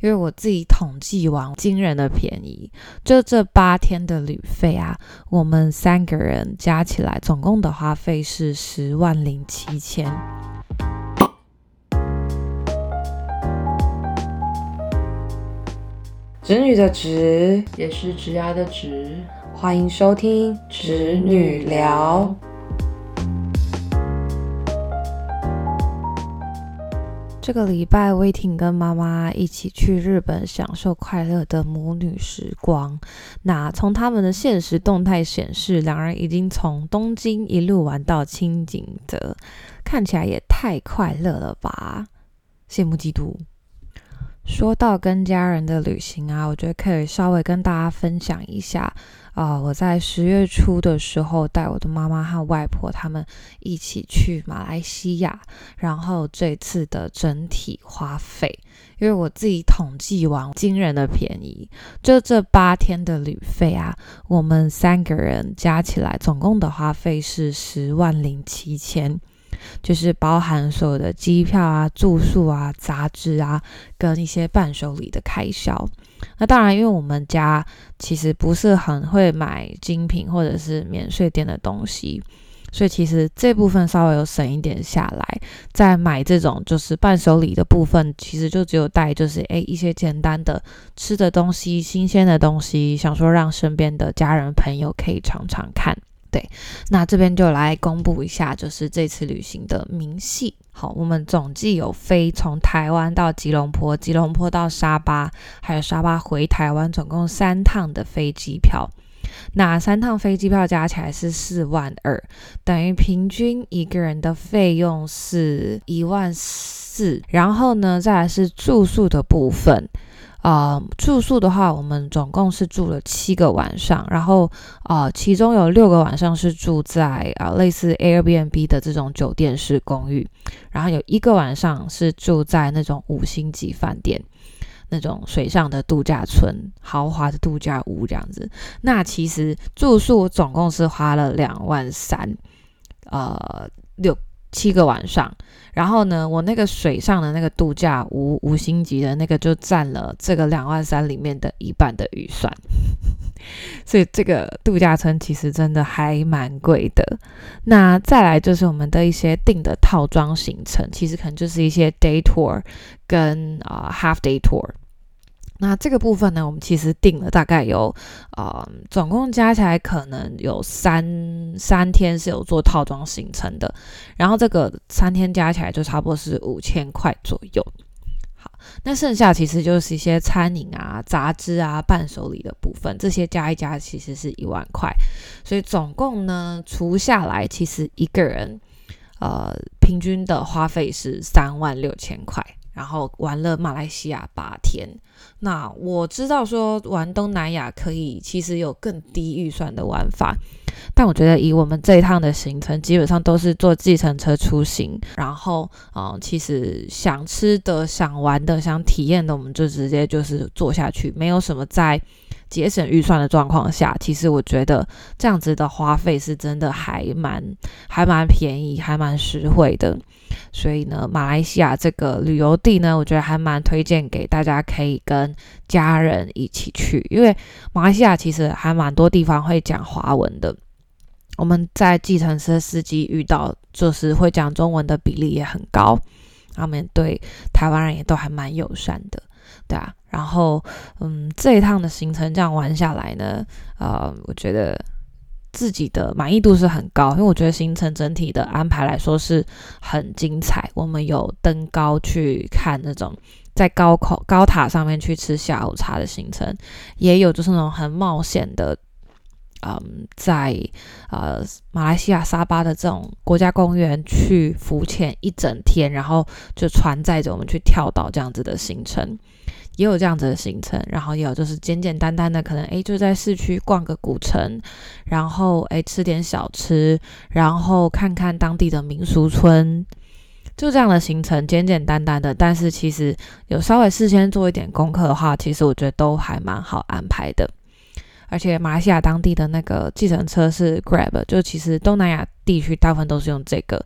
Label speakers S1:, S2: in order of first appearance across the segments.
S1: 因为我自己统计完，惊人的便宜，就这八天的旅费啊，我们三个人加起来总共的花费是十万零七千。侄女的侄
S2: 也是侄牙的侄，
S1: 欢迎收听侄女聊。这个礼拜，威婷跟妈妈一起去日本享受快乐的母女时光。那从他们的现实动态显示，两人已经从东京一路玩到青井泽，看起来也太快乐了吧！羡慕嫉妒。说到跟家人的旅行啊，我觉得可以稍微跟大家分享一下啊。我在十月初的时候带我的妈妈和外婆他们一起去马来西亚，然后这次的整体花费，因为我自己统计完，惊人的便宜，就这八天的旅费啊，我们三个人加起来总共的花费是十万零七千。就是包含所有的机票啊、住宿啊、杂志啊，跟一些伴手礼的开销。那当然，因为我们家其实不是很会买精品或者是免税店的东西，所以其实这部分稍微有省一点下来。在买这种就是伴手礼的部分，其实就只有带就是诶一些简单的吃的东西、新鲜的东西，想说让身边的家人朋友可以尝尝看。对，那这边就来公布一下，就是这次旅行的明细。好，我们总计有飞从台湾到吉隆坡，吉隆坡到沙巴，还有沙巴回台湾，总共三趟的飞机票。那三趟飞机票加起来是四万二，等于平均一个人的费用是一万四。然后呢，再来是住宿的部分。呃，住宿的话，我们总共是住了七个晚上，然后呃，其中有六个晚上是住在啊类似 Airbnb 的这种酒店式公寓，然后有一个晚上是住在那种五星级饭店，那种水上的度假村、豪华的度假屋这样子。那其实住宿总共是花了两万三，呃，六。七个晚上，然后呢，我那个水上的那个度假五五星级的那个就占了这个两万三里面的一半的预算，所以这个度假村其实真的还蛮贵的。那再来就是我们的一些订的套装行程，其实可能就是一些 day tour 跟啊 half day tour。那这个部分呢，我们其实定了大概有，呃，总共加起来可能有三三天是有做套装行程的，然后这个三天加起来就差不多是五千块左右。好，那剩下其实就是一些餐饮啊、杂志啊、伴手礼的部分，这些加一加其实是一万块，所以总共呢除下来，其实一个人，呃，平均的花费是三万六千块。然后玩了马来西亚八天，那我知道说玩东南亚可以，其实有更低预算的玩法，但我觉得以我们这一趟的行程，基本上都是坐计程车出行，然后嗯，其实想吃的、想玩的、想体验的，我们就直接就是坐下去，没有什么在节省预算的状况下，其实我觉得这样子的花费是真的还蛮还蛮便宜，还蛮实惠的。所以呢，马来西亚这个旅游地呢，我觉得还蛮推荐给大家，可以跟家人一起去。因为马来西亚其实还蛮多地方会讲华文的，我们在计程车司机遇到就是会讲中文的比例也很高，他们对台湾人也都还蛮友善的，对啊。然后，嗯，这一趟的行程这样玩下来呢，呃，我觉得。自己的满意度是很高，因为我觉得行程整体的安排来说是很精彩。我们有登高去看那种在高口高塔上面去吃下午茶的行程，也有就是那种很冒险的，嗯，在呃马来西亚沙巴的这种国家公园去浮潜一整天，然后就船载着我们去跳岛这样子的行程。也有这样子的行程，然后也有就是简简单单的，可能诶就在市区逛个古城，然后诶吃点小吃，然后看看当地的民俗村，就这样的行程，简简单单的。但是其实有稍微事先做一点功课的话，其实我觉得都还蛮好安排的。而且马来西亚当地的那个计程车是 Grab，就其实东南亚地区大部分都是用这个，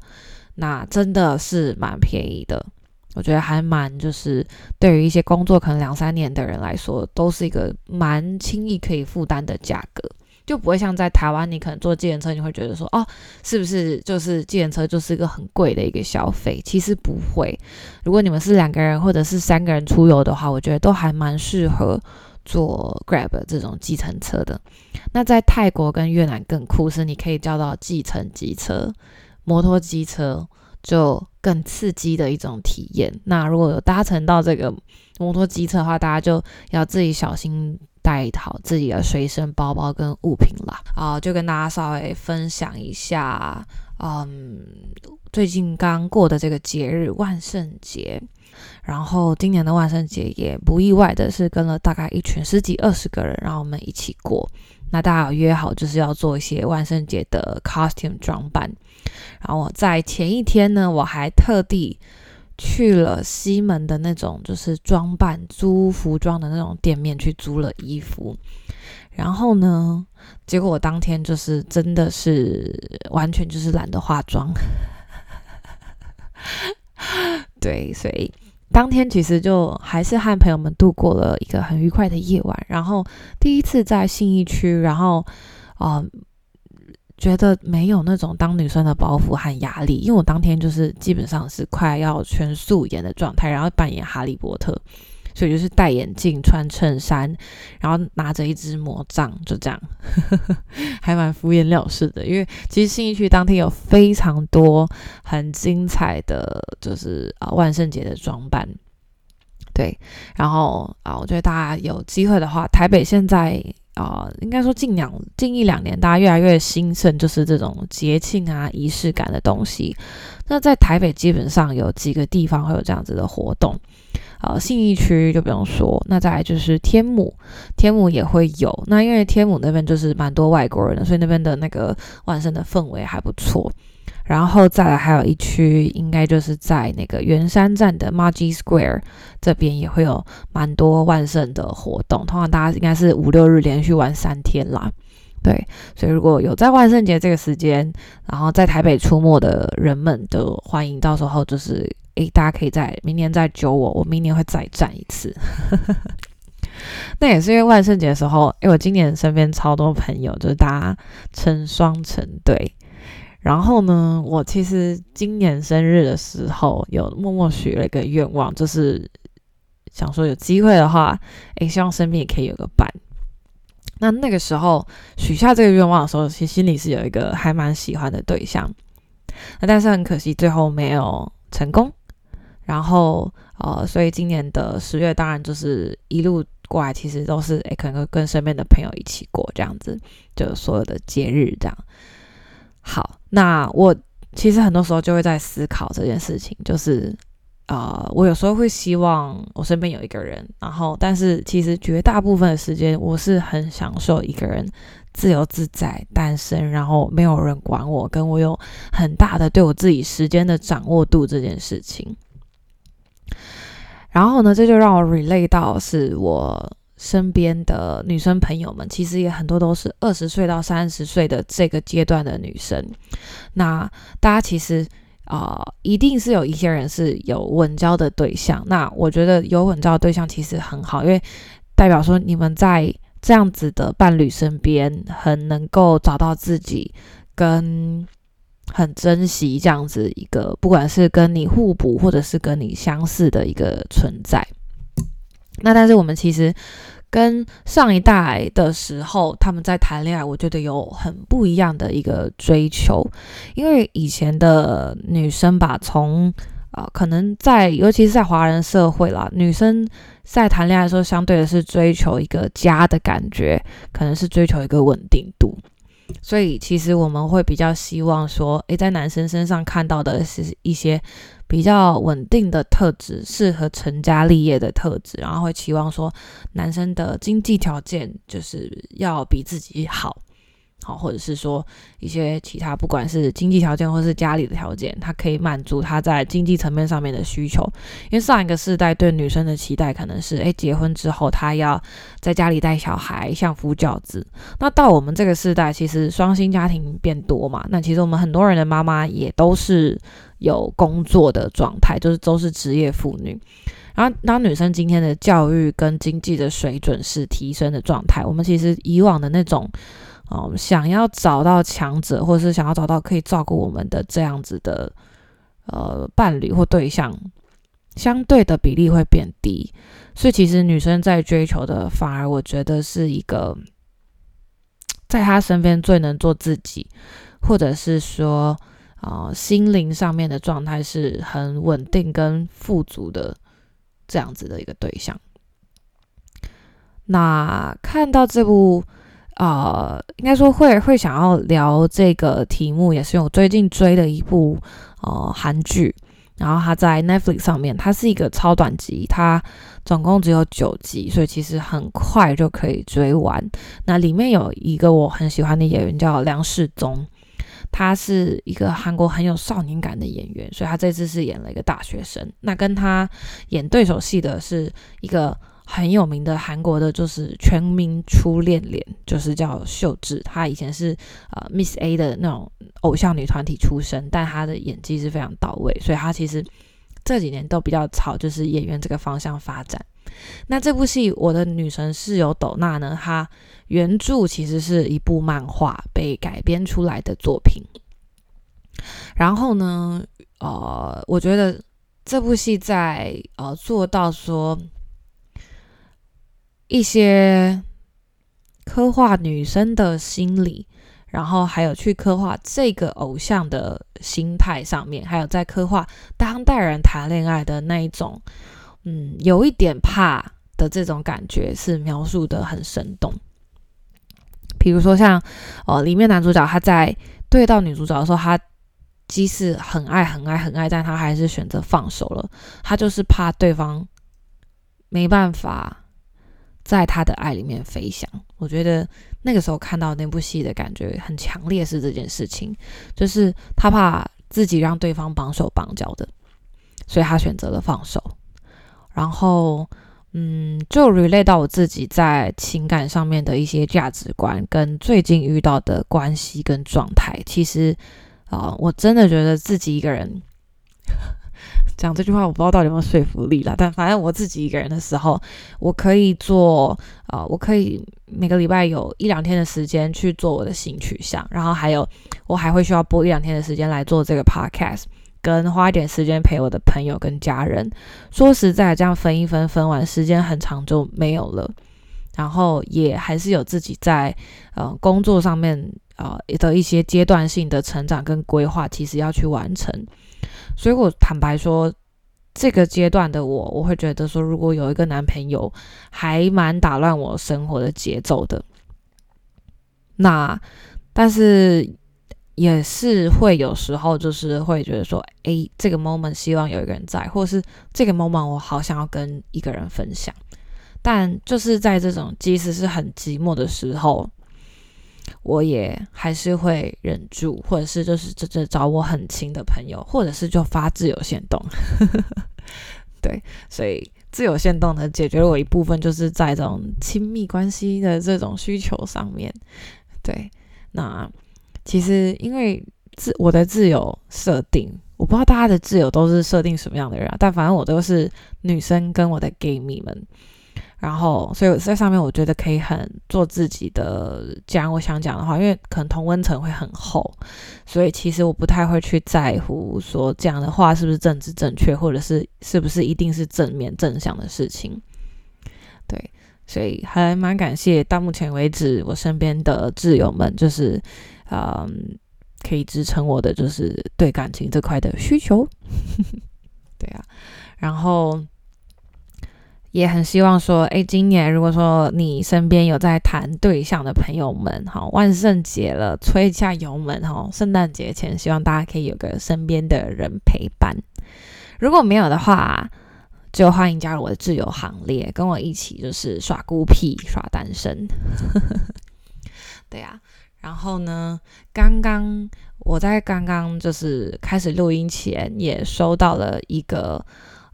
S1: 那真的是蛮便宜的。我觉得还蛮就是对于一些工作可能两三年的人来说，都是一个蛮轻易可以负担的价格。就不会像在台湾，你可能坐计程车，你会觉得说，哦，是不是就是计程车就是一个很贵的一个消费？其实不会。如果你们是两个人或者是三个人出游的话，我觉得都还蛮适合坐 Grab 这种计程车的。那在泰国跟越南更酷是，你可以叫到计程机车、摩托机车，就更刺激的一种体验。那如果有搭乘到这个摩托机车的话，大家就要自己小心。带好自己的随身包包跟物品啦，啊，就跟大家稍微分享一下，嗯，最近刚过的这个节日万圣节，然后今年的万圣节也不意外的是跟了大概一群十几二十个人，然后我们一起过，那大家有约好就是要做一些万圣节的 costume 装扮，然后我在前一天呢，我还特地。去了西门的那种就是装扮租服装的那种店面去租了衣服，然后呢，结果我当天就是真的是完全就是懒得化妆，对，所以当天其实就还是和朋友们度过了一个很愉快的夜晚，然后第一次在信义区，然后啊。觉得没有那种当女生的包袱和压力，因为我当天就是基本上是快要全素颜的状态，然后扮演哈利波特，所以就是戴眼镜、穿衬衫，然后拿着一支魔杖，就这样，还蛮敷衍了事的。因为其实新一区当天有非常多很精彩的，就是啊万圣节的装扮，对，然后啊，我觉得大家有机会的话，台北现在。啊，应该说近两近一两年，大家越来越兴盛，就是这种节庆啊、仪式感的东西。那在台北基本上有几个地方会有这样子的活动，啊，信义区就不用说，那再来就是天母，天母也会有。那因为天母那边就是蛮多外国人的，所以那边的那个万圣的氛围还不错。然后再来还有一区，应该就是在那个圆山站的 Margie Square 这边也会有蛮多万圣的活动。通常大家应该是五六日连续玩三天啦，对。所以如果有在万圣节这个时间，然后在台北出没的人们，都欢迎到时候就是诶，大家可以在明年再揪我，我明年会再战一次。那也是因为万圣节的时候，因为我今年身边超多朋友，就是大家成双成对。然后呢，我其实今年生日的时候有默默许了一个愿望，就是想说有机会的话，诶，希望身边也可以有个伴。那那个时候许下这个愿望的时候，其实心里是有一个还蛮喜欢的对象，那但是很可惜最后没有成功。然后呃，所以今年的十月当然就是一路过来，其实都是诶，可能跟身边的朋友一起过这样子，就所有的节日这样。好，那我其实很多时候就会在思考这件事情，就是啊，我有时候会希望我身边有一个人，然后，但是其实绝大部分的时间，我是很享受一个人自由自在单身，然后没有人管我，跟我有很大的对我自己时间的掌握度这件事情。然后呢，这就让我 relate 到是我。身边的女生朋友们，其实也很多都是二十岁到三十岁的这个阶段的女生。那大家其实啊，一定是有一些人是有稳交的对象。那我觉得有稳交的对象其实很好，因为代表说你们在这样子的伴侣身边，很能够找到自己，跟很珍惜这样子一个，不管是跟你互补或者是跟你相似的一个存在。那但是我们其实跟上一代的时候，他们在谈恋爱，我觉得有很不一样的一个追求，因为以前的女生吧，从啊可能在尤其是在华人社会啦，女生在谈恋爱的时候，相对的是追求一个家的感觉，可能是追求一个稳定度。所以其实我们会比较希望说，诶，在男生身上看到的是一些比较稳定的特质，适合成家立业的特质，然后会期望说，男生的经济条件就是要比自己好，好，或者是说一些其他，不管是经济条件或是家里的条件，他可以满足他在经济层面上面的需求。因为上一个世代对女生的期待可能是，诶，结婚之后她要在家里带小孩，相夫教子。那到我们这个世代，其实双薪家庭变多嘛，那其实我们很多人的妈妈也都是有工作的状态，就是都是职业妇女。然后，当女生今天的教育跟经济的水准是提升的状态，我们其实以往的那种。哦，想要找到强者，或者是想要找到可以照顾我们的这样子的呃伴侣或对象，相对的比例会变低。所以其实女生在追求的，反而我觉得是一个在她身边最能做自己，或者是说啊心灵上面的状态是很稳定跟富足的这样子的一个对象。那看到这部。呃，应该说会会想要聊这个题目，也是我最近追的一部呃韩剧，然后它在 Netflix 上面，它是一个超短集，它总共只有九集，所以其实很快就可以追完。那里面有一个我很喜欢的演员叫梁世宗，他是一个韩国很有少年感的演员，所以他这次是演了一个大学生。那跟他演对手戏的是一个。很有名的韩国的，就是全民初恋脸，就是叫秀智。她以前是呃 Miss A 的那种偶像女团体出身，但她的演技是非常到位，所以她其实这几年都比较朝就是演员这个方向发展。那这部戏《我的女神室友斗娜》呢，它原著其实是一部漫画被改编出来的作品。然后呢，呃，我觉得这部戏在呃做到说。一些刻画女生的心理，然后还有去刻画这个偶像的心态上面，还有在刻画当代人谈恋爱的那一种，嗯，有一点怕的这种感觉，是描述的很生动。比如说像，呃，里面男主角他在对到女主角的时候，他即使很爱很爱很爱，但他还是选择放手了。他就是怕对方没办法。在他的爱里面飞翔，我觉得那个时候看到那部戏的感觉很强烈，是这件事情，就是他怕自己让对方绑手绑脚的，所以他选择了放手。然后，嗯，就 relay 到我自己在情感上面的一些价值观，跟最近遇到的关系跟状态，其实啊，我真的觉得自己一个人。讲这句话我不知道到底有没有说服力了，但反正我自己一个人的时候，我可以做啊，我可以每个礼拜有一两天的时间去做我的性取向，然后还有我还会需要播一两天的时间来做这个 podcast，跟花一点时间陪我的朋友跟家人。说实在，这样分一分分完时间很长就没有了，然后也还是有自己在呃工作上面啊的一些阶段性的成长跟规划，其实要去完成。所以我坦白说，这个阶段的我，我会觉得说，如果有一个男朋友，还蛮打乱我生活的节奏的。那，但是也是会有时候，就是会觉得说，诶，这个 moment 希望有一个人在，或是这个 moment 我好想要跟一个人分享。但就是在这种即使是很寂寞的时候。我也还是会忍住，或者是就是这这找我很亲的朋友，或者是就发自由限动，对，所以自由限动呢，解决了我一部分就是在这种亲密关系的这种需求上面，对，那其实因为自我的自由设定，我不知道大家的自由都是设定什么样的人啊，但反正我都是女生跟我的 gay 蜜们。然后，所以在上面我觉得可以很做自己的讲我想讲的话，因为可能同温层会很厚，所以其实我不太会去在乎说讲的话是不是政治正确，或者是是不是一定是正面正向的事情。对，所以还蛮感谢到目前为止我身边的挚友们，就是嗯，可以支撑我的就是对感情这块的需求。对啊，然后。也很希望说，哎，今年如果说你身边有在谈对象的朋友们，哈，万圣节了，吹一下油门，哈，圣诞节前，希望大家可以有个身边的人陪伴。如果没有的话，就欢迎加入我的自由行列，跟我一起就是耍孤僻、耍单身。对呀，然后呢，刚刚我在刚刚就是开始录音前，也收到了一个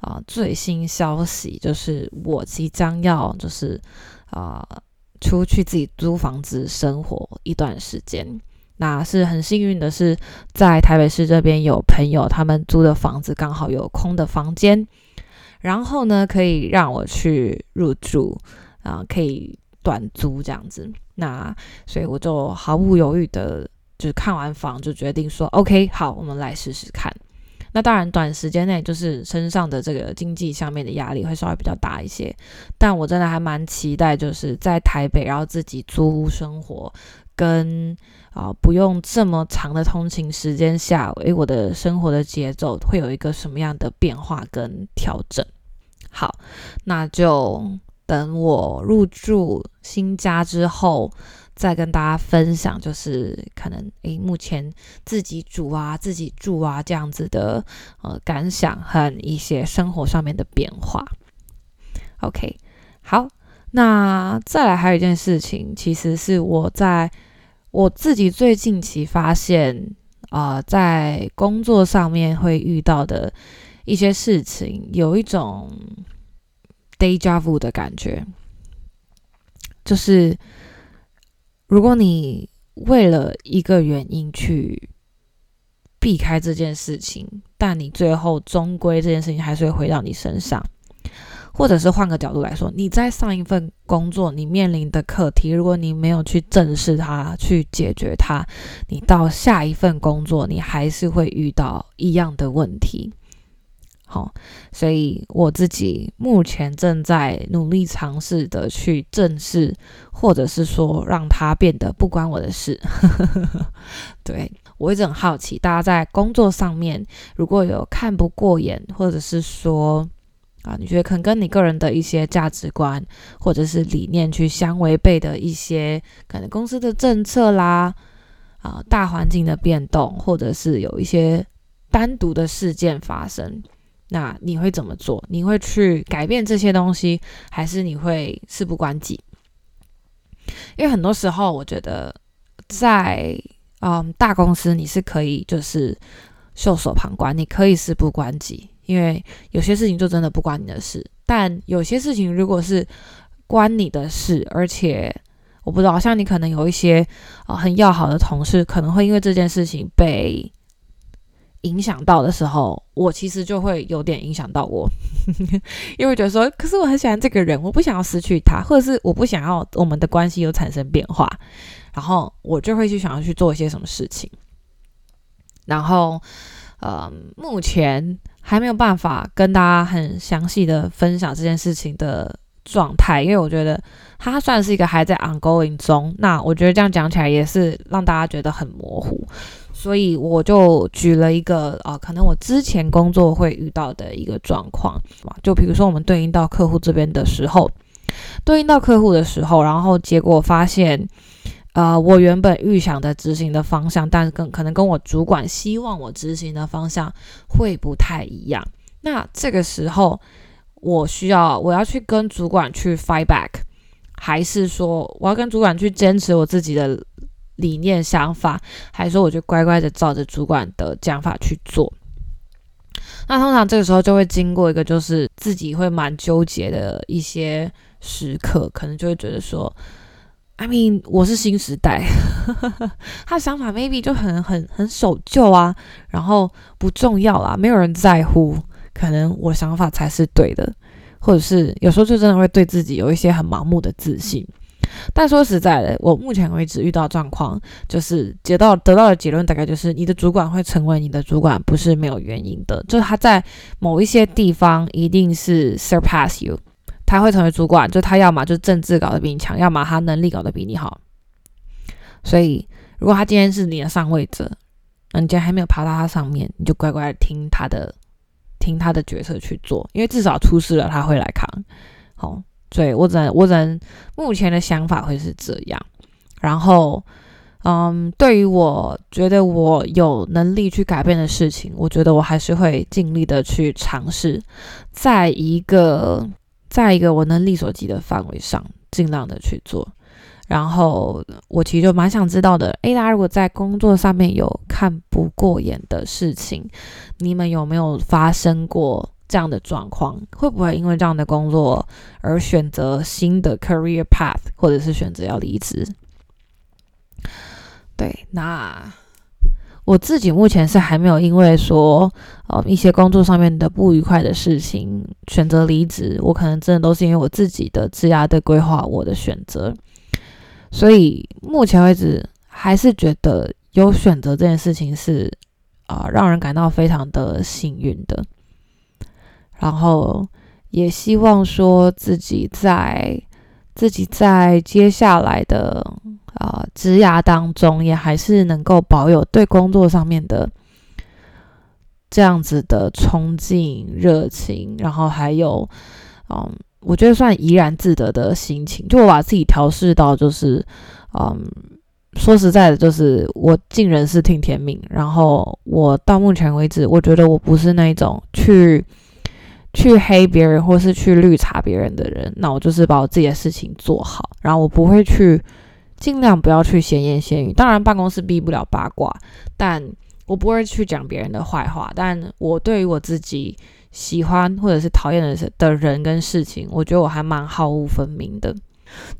S1: 啊最新消息，就是我即将要就是啊出去自己租房子生活一段时间。那是很幸运的是，在台北市这边有朋友他们租的房子刚好有空的房间，然后呢可以让我去入住啊，可以短租这样子。那所以我就毫不犹豫的，就是看完房就决定说，OK，好，我们来试试看。那当然，短时间内就是身上的这个经济上面的压力会稍微比较大一些，但我真的还蛮期待，就是在台北然后自己租屋生活，跟啊不用这么长的通勤时间下，诶，我的生活的节奏会有一个什么样的变化跟调整？好，那就。等我入住新家之后，再跟大家分享，就是可能诶，目前自己煮啊、自己住啊这样子的呃感想和一些生活上面的变化。OK，好，那再来还有一件事情，其实是我在我自己最近期发现啊，在工作上面会遇到的一些事情，有一种。deja vu 的感觉，就是如果你为了一个原因去避开这件事情，但你最后终归这件事情还是会回到你身上，或者是换个角度来说，你在上一份工作你面临的课题，如果你没有去正视它、去解决它，你到下一份工作你还是会遇到一样的问题。好，所以我自己目前正在努力尝试的去正视，或者是说让它变得不关我的事。对我一直很好奇，大家在工作上面如果有看不过眼，或者是说啊，你觉得可能跟你个人的一些价值观或者是理念去相违背的一些，可能公司的政策啦，啊，大环境的变动，或者是有一些单独的事件发生。那你会怎么做？你会去改变这些东西，还是你会事不关己？因为很多时候，我觉得在嗯大公司你是可以就是袖手旁观，你可以事不关己，因为有些事情就真的不关你的事。但有些事情如果是关你的事，而且我不知道，像你可能有一些啊很要好的同事，可能会因为这件事情被。影响到的时候，我其实就会有点影响到我，因为觉得说，可是我很喜欢这个人，我不想要失去他，或者是我不想要我们的关系有产生变化，然后我就会去想要去做一些什么事情。然后，呃，目前还没有办法跟大家很详细的分享这件事情的状态，因为我觉得它算是一个还在 ongoing 中。那我觉得这样讲起来也是让大家觉得很模糊。所以我就举了一个啊，可能我之前工作会遇到的一个状况就比如说我们对应到客户这边的时候，对应到客户的时候，然后结果发现，呃，我原本预想的执行的方向，但跟可能跟我主管希望我执行的方向会不太一样。那这个时候，我需要我要去跟主管去 fight back，还是说我要跟主管去坚持我自己的？理念想法，还说我就乖乖的照着主管的讲法去做？那通常这个时候就会经过一个就是自己会蛮纠结的一些时刻，可能就会觉得说，I mean，我是新时代，他的想法 maybe 就很很很守旧啊，然后不重要啦，没有人在乎，可能我想法才是对的，或者是有时候就真的会对自己有一些很盲目的自信。但说实在的，我目前为止遇到状况，就是得到得到的结论大概就是，你的主管会成为你的主管，不是没有原因的，就是他在某一些地方一定是 surpass you，他会成为主管，就他要么就政治搞得比你强，要么他能力搞得比你好。所以，如果他今天是你的上位者，你今天还没有爬到他上面，你就乖乖听他的，听他的决策去做，因为至少出事了他会来扛。好。对我只能，我只能目前的想法会是这样。然后，嗯，对于我觉得我有能力去改变的事情，我觉得我还是会尽力的去尝试，在一个在一个我能力所及的范围上，尽量的去做。然后我其实就蛮想知道的，诶，大家如果在工作上面有看不过眼的事情，你们有没有发生过这样的状况？会不会因为这样的工作而选择新的 career path，或者是选择要离职？对，那我自己目前是还没有因为说，呃，一些工作上面的不愉快的事情选择离职。我可能真的都是因为我自己的职涯的规划，我的选择。所以目前为止，还是觉得有选择这件事情是啊，让人感到非常的幸运的。然后也希望说自己在自己在接下来的啊职涯当中，也还是能够保有对工作上面的这样子的冲劲、热情，然后还有嗯。我觉得算怡然自得的心情，就我把自己调试到，就是，嗯，说实在的，就是我尽人事听天命。然后我到目前为止，我觉得我不是那种去去黑别人或是去绿茶别人的人。那我就是把我自己的事情做好，然后我不会去尽量不要去闲言闲语。当然，办公室避不了八卦，但我不会去讲别人的坏话。但我对于我自己。喜欢或者是讨厌的的人跟事情，我觉得我还蛮好恶分明的。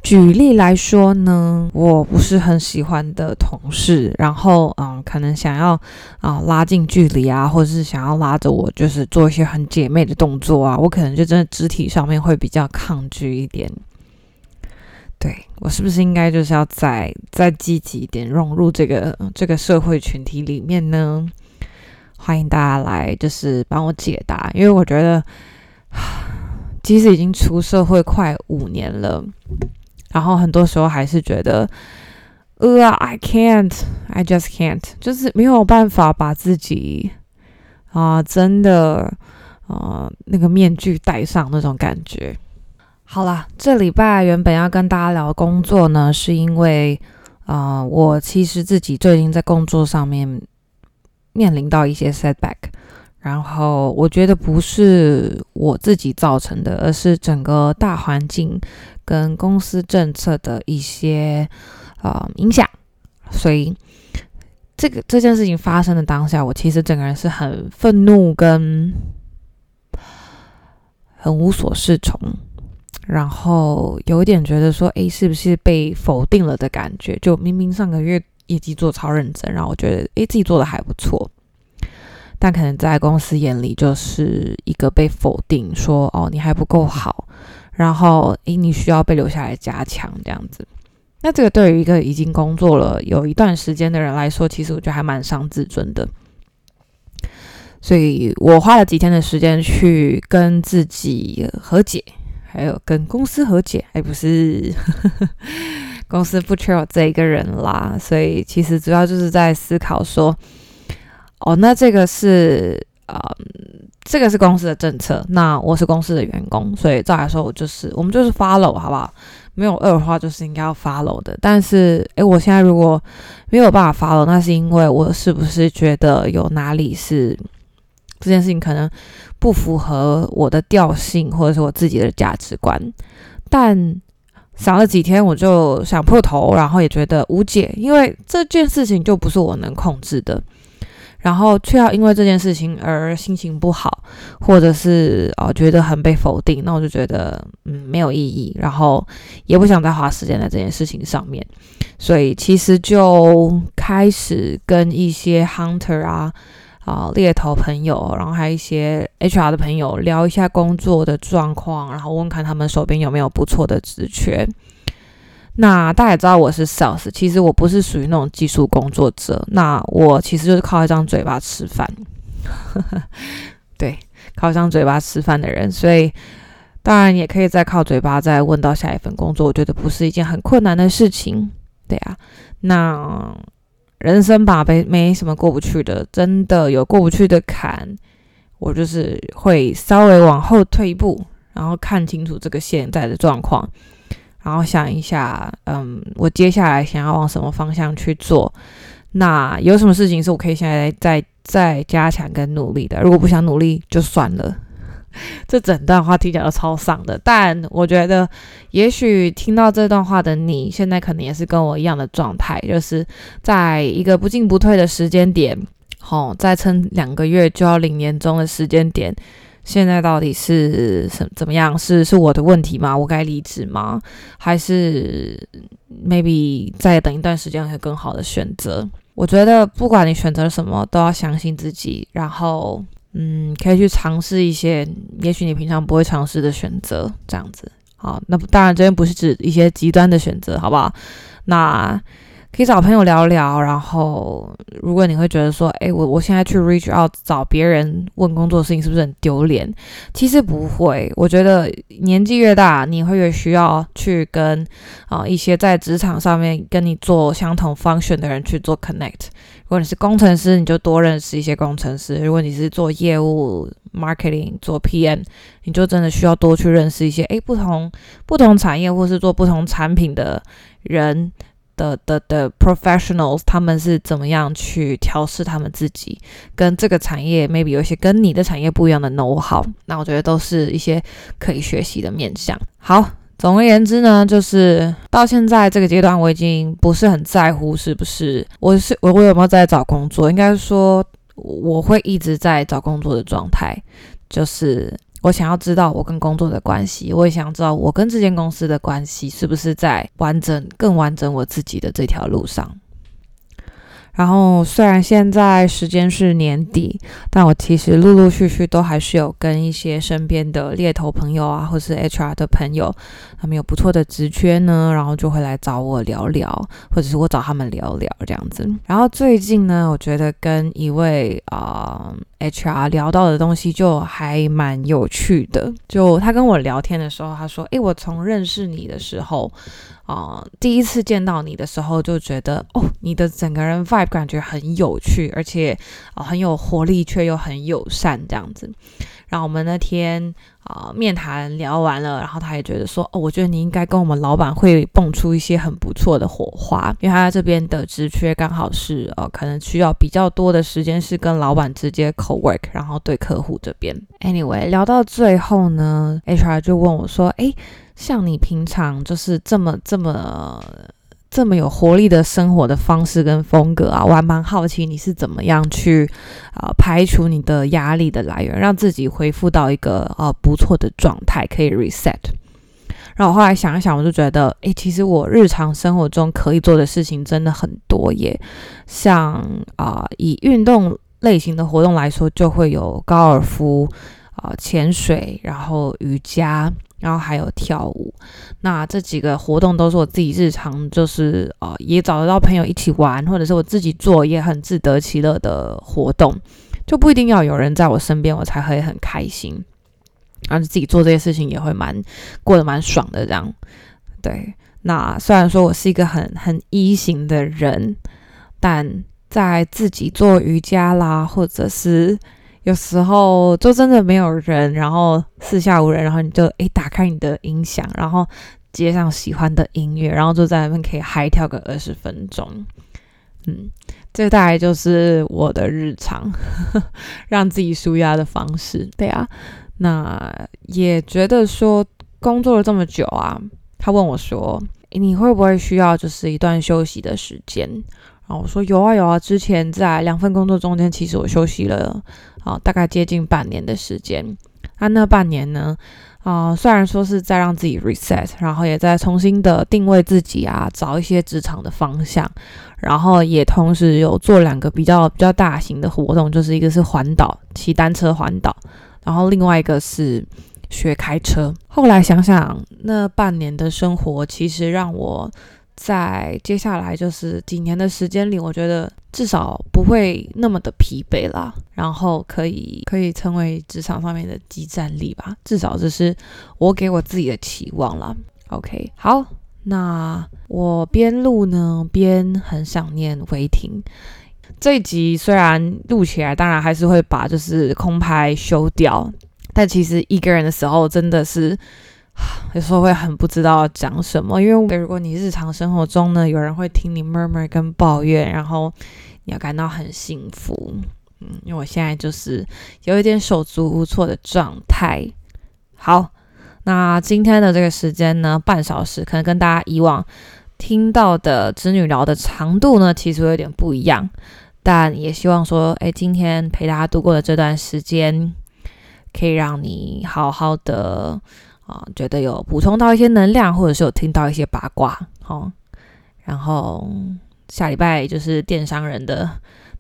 S1: 举例来说呢，我不是很喜欢的同事，然后嗯，可能想要啊拉近距离啊，或者是想要拉着我，就是做一些很姐妹的动作啊，我可能就真的肢体上面会比较抗拒一点。对我是不是应该就是要再再积极一点，融入这个这个社会群体里面呢？欢迎大家来，就是帮我解答，因为我觉得，即使已经出社会快五年了，然后很多时候还是觉得，呃，I can't，I just can't，就是没有办法把自己啊，真的啊，那个面具戴上那种感觉。好啦，这礼拜原本要跟大家聊工作呢，是因为啊，我其实自己最近在工作上面。面临到一些 setback，然后我觉得不是我自己造成的，而是整个大环境跟公司政策的一些呃影响。所以这个这件事情发生的当下，我其实整个人是很愤怒跟很无所适从，然后有一点觉得说，诶，是不是被否定了的感觉？就明明上个月。业绩做超认真，然后我觉得诶自己做的还不错，但可能在公司眼里就是一个被否定，说哦你还不够好，然后诶你需要被留下来加强这样子。那这个对于一个已经工作了有一段时间的人来说，其实我觉得还蛮伤自尊的。所以我花了几天的时间去跟自己和解，还有跟公司和解，还不是。公司不缺我这一个人啦，所以其实主要就是在思考说，哦，那这个是呃，这个是公司的政策，那我是公司的员工，所以照来说，我就是我们就是 follow 好不好？没有二话就是应该要 follow 的。但是，诶，我现在如果没有办法 follow，那是因为我是不是觉得有哪里是这件事情可能不符合我的调性，或者是我自己的价值观？但想了几天，我就想破头，然后也觉得无解，因为这件事情就不是我能控制的，然后却要因为这件事情而心情不好，或者是哦觉得很被否定，那我就觉得嗯没有意义，然后也不想再花时间在这件事情上面，所以其实就开始跟一些 hunter 啊。啊，猎头朋友，然后还有一些 HR 的朋友聊一下工作的状况，然后问看他们手边有没有不错的职缺。那大家也知道我是 sales，其实我不是属于那种技术工作者，那我其实就是靠一张嘴巴吃饭。对，靠一张嘴巴吃饭的人，所以当然也可以再靠嘴巴再问到下一份工作，我觉得不是一件很困难的事情。对啊，那。人生吧，没没什么过不去的，真的有过不去的坎，我就是会稍微往后退一步，然后看清楚这个现在的状况，然后想一下，嗯，我接下来想要往什么方向去做？那有什么事情是我可以现在再再加强跟努力的？如果不想努力，就算了。这整段话听起来都超丧的。但我觉得，也许听到这段话的你，现在可能也是跟我一样的状态，就是在一个不进不退的时间点，吼，再撑两个月就要领年终的时间点。现在到底是什怎么样？是是我的问题吗？我该离职吗？还是 maybe 再等一段时间会更好的选择？我觉得不管你选择什么，都要相信自己，然后嗯，可以去尝试一些也许你平常不会尝试的选择，这样子。好，那当然这边不是指一些极端的选择，好不好？那。可以找朋友聊聊，然后如果你会觉得说，哎，我我现在去 reach out 找别人问工作的事情是不是很丢脸？其实不会，我觉得年纪越大，你会越需要去跟啊一些在职场上面跟你做相同 function 的人去做 connect。如果你是工程师，你就多认识一些工程师；如果你是做业务 marketing 做 PM，你就真的需要多去认识一些哎不同不同产业或是做不同产品的人。的的的 professionals，他们是怎么样去调试他们自己，跟这个产业 maybe 有一些跟你的产业不一样的 know how，那我觉得都是一些可以学习的面向。好，总而言之呢，就是到现在这个阶段，我已经不是很在乎是不是我是我我有没有在找工作，应该说我会一直在找工作的状态，就是。我想要知道我跟工作的关系，我也想知道我跟这间公司的关系是不是在完整、更完整我自己的这条路上。然后，虽然现在时间是年底，但我其实陆陆续续都还是有跟一些身边的猎头朋友啊，或是 HR 的朋友，他们有不错的职缺呢，然后就会来找我聊聊，或者是我找他们聊聊这样子。然后最近呢，我觉得跟一位啊 HR 聊到的东西就还蛮有趣的。就他跟我聊天的时候，他说：“诶，我从认识你的时候。”啊，第一次见到你的时候就觉得，哦，你的整个人 vibe 感觉很有趣，而且啊很有活力，却又很友善这样子。然后我们那天啊面谈聊完了，然后他也觉得说，哦，我觉得你应该跟我们老板会蹦出一些很不错的火花，因为他这边的职缺刚好是呃可能需要比较多的时间是跟老板直接 co work，然后对客户这边。Anyway，聊到最后呢，HR 就问我说，哎。像你平常就是这么这么这么有活力的生活的方式跟风格啊，我还蛮好奇你是怎么样去啊排除你的压力的来源，让自己恢复到一个啊不错的状态，可以 reset。然后我后来想一想，我就觉得，诶，其实我日常生活中可以做的事情真的很多耶。像啊，以运动类型的活动来说，就会有高尔夫啊、潜水，然后瑜伽。然后还有跳舞，那这几个活动都是我自己日常，就是呃，也找得到朋友一起玩，或者是我自己做，也很自得其乐的活动，就不一定要有人在我身边，我才会很开心。然后自己做这些事情也会蛮过得蛮爽的，这样。对，那虽然说我是一个很很一型的人，但在自己做瑜伽啦，或者是。有时候就真的没有人，然后四下无人，然后你就诶打开你的音响，然后接上喜欢的音乐，然后就在那边可以嗨跳个二十分钟。嗯，这大概就是我的日常，让自己舒压的方式。对啊，那也觉得说工作了这么久啊，他问我说，你会不会需要就是一段休息的时间？啊我说有啊有啊，之前在两份工作中间，其实我休息了。啊，大概接近半年的时间。那那半年呢？啊，虽然说是在让自己 reset，然后也在重新的定位自己啊，找一些职场的方向，然后也同时有做两个比较比较大型的活动，就是一个是环岛骑单车环岛，然后另外一个是学开车。后来想想，那半年的生活其实让我。在接下来就是几年的时间里，我觉得至少不会那么的疲惫啦，然后可以可以成为职场上面的激战力吧，至少这是我给我自己的期望啦。OK，好，那我边录呢边很想念维婷。这一集虽然录起来，当然还是会把就是空拍修掉，但其实一个人的时候真的是。有时候会很不知道讲什么，因为如果你日常生活中呢，有人会听你 murmur 跟抱怨，然后你要感到很幸福，嗯，因为我现在就是有一点手足无措的状态。好，那今天的这个时间呢，半小时，可能跟大家以往听到的子女聊的长度呢，其实有点不一样。但也希望说，哎，今天陪大家度过的这段时间，可以让你好好的啊，觉得有补充到一些能量，或者是有听到一些八卦，好。然后下礼拜就是电商人的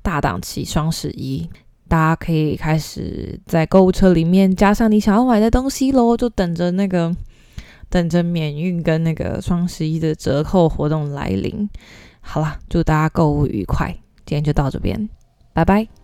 S1: 大档期双十一，大家可以开始在购物车里面加上你想要买的东西喽，就等着那个等着免运跟那个双十一的折扣活动来临。好了，祝大家购物愉快。今天就到这边，拜拜。